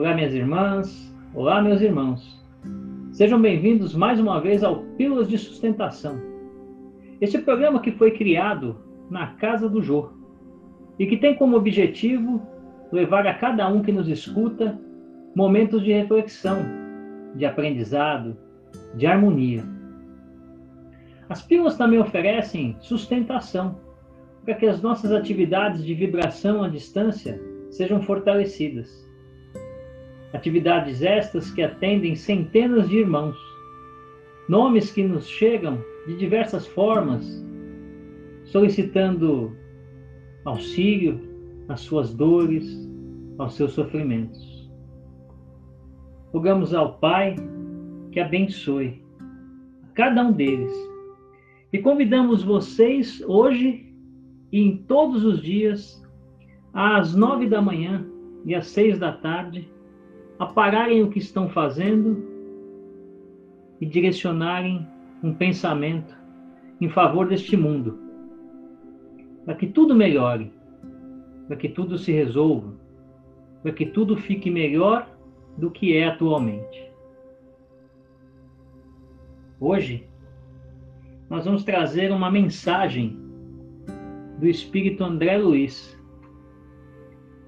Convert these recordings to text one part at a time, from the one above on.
Olá, minhas irmãs. Olá, meus irmãos. Sejam bem-vindos mais uma vez ao Pílulas de Sustentação. Este programa que foi criado na Casa do Jô e que tem como objetivo levar a cada um que nos escuta momentos de reflexão, de aprendizado, de harmonia. As pílulas também oferecem sustentação para que as nossas atividades de vibração à distância sejam fortalecidas. Atividades estas que atendem centenas de irmãos, nomes que nos chegam de diversas formas, solicitando auxílio às suas dores, aos seus sofrimentos. Rogamos ao Pai que abençoe a cada um deles e convidamos vocês hoje e em todos os dias, às nove da manhã e às seis da tarde, a pararem o que estão fazendo e direcionarem um pensamento em favor deste mundo, para que tudo melhore, para que tudo se resolva, para que tudo fique melhor do que é atualmente. Hoje, nós vamos trazer uma mensagem do Espírito André Luiz.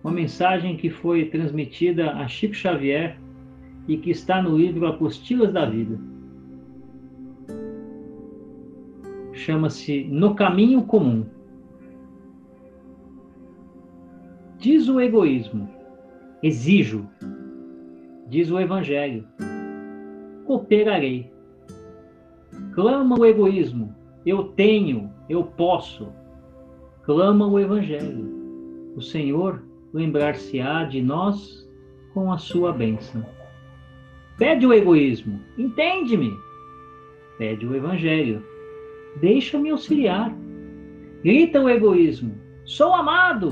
Uma mensagem que foi transmitida a Chico Xavier e que está no livro Apostilas da Vida. Chama-se No Caminho Comum. Diz o egoísmo, exijo. Diz o Evangelho, cooperarei. Clama o egoísmo, eu tenho, eu posso clama o Evangelho. O Senhor lembrar-se-á de nós com a sua bênção. Pede o egoísmo, entende-me. Pede o Evangelho, deixa-me auxiliar. Grita o egoísmo, sou amado.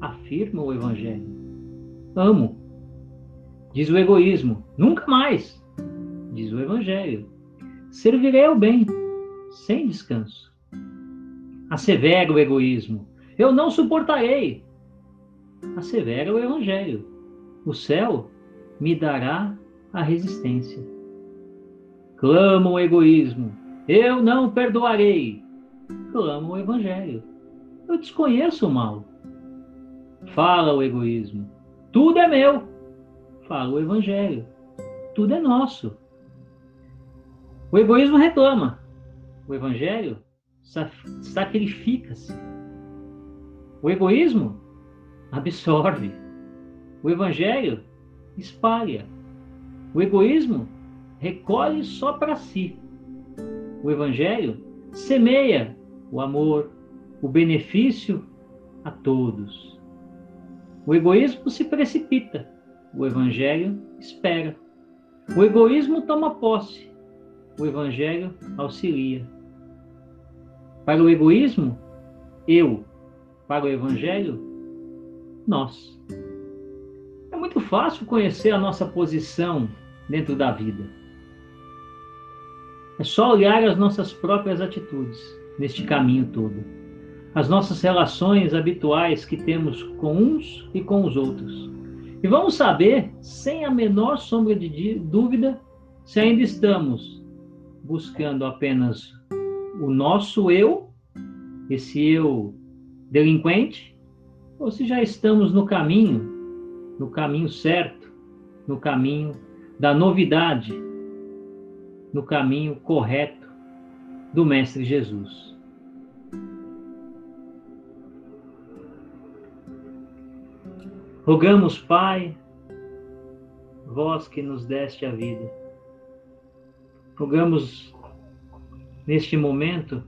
Afirma o Evangelho, amo. Diz o egoísmo, nunca mais. Diz o Evangelho, servirei ao bem, sem descanso assevera o egoísmo. Eu não suportarei. Assevera o evangelho. O céu me dará a resistência. Clama o egoísmo. Eu não perdoarei. Clama o evangelho. Eu desconheço o mal. Fala o egoísmo. Tudo é meu. Fala o evangelho. Tudo é nosso. O egoísmo reclama. O evangelho sacrifica-se. O egoísmo absorve. O evangelho espalha. O egoísmo recolhe só para si. O evangelho semeia o amor, o benefício a todos. O egoísmo se precipita. O evangelho espera. O egoísmo toma posse. O evangelho auxilia. Para o egoísmo, eu. Para o evangelho, nós. É muito fácil conhecer a nossa posição dentro da vida. É só olhar as nossas próprias atitudes neste caminho todo. As nossas relações habituais que temos com uns e com os outros. E vamos saber, sem a menor sombra de dúvida, se ainda estamos buscando apenas o nosso eu, esse eu delinquente, ou se já estamos no caminho, no caminho certo, no caminho da novidade, no caminho correto do Mestre Jesus. Rogamos, Pai, vós que nos deste a vida. Rogamos neste momento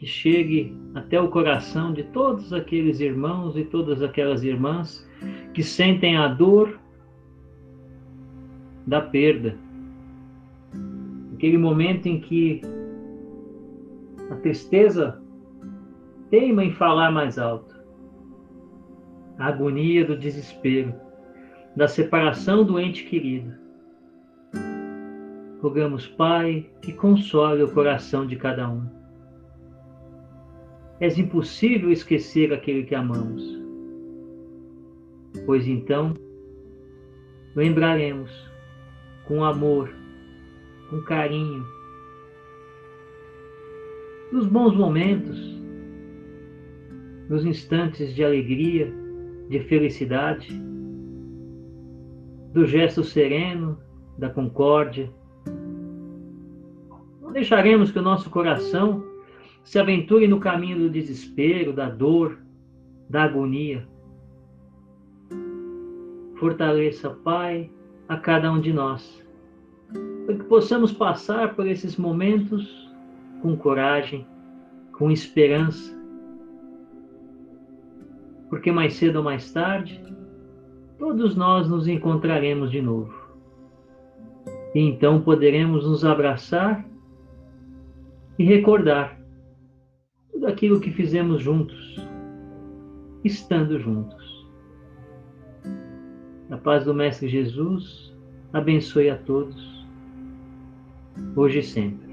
que chegue até o coração de todos aqueles irmãos e todas aquelas irmãs que sentem a dor da perda. Aquele momento em que a tristeza teima em falar mais alto. A agonia do desespero, da separação do ente querido Rogamos, Pai, que console o coração de cada um. É impossível esquecer aquele que amamos. Pois então, lembraremos com amor, com carinho, dos bons momentos, dos instantes de alegria, de felicidade, do gesto sereno, da concórdia. Não deixaremos que o nosso coração se aventure no caminho do desespero, da dor, da agonia. Fortaleça, Pai, a cada um de nós, para que possamos passar por esses momentos com coragem, com esperança, porque mais cedo ou mais tarde, todos nós nos encontraremos de novo. E então poderemos nos abraçar e recordar aquilo que fizemos juntos, estando juntos. A paz do Mestre Jesus abençoe a todos, hoje e sempre.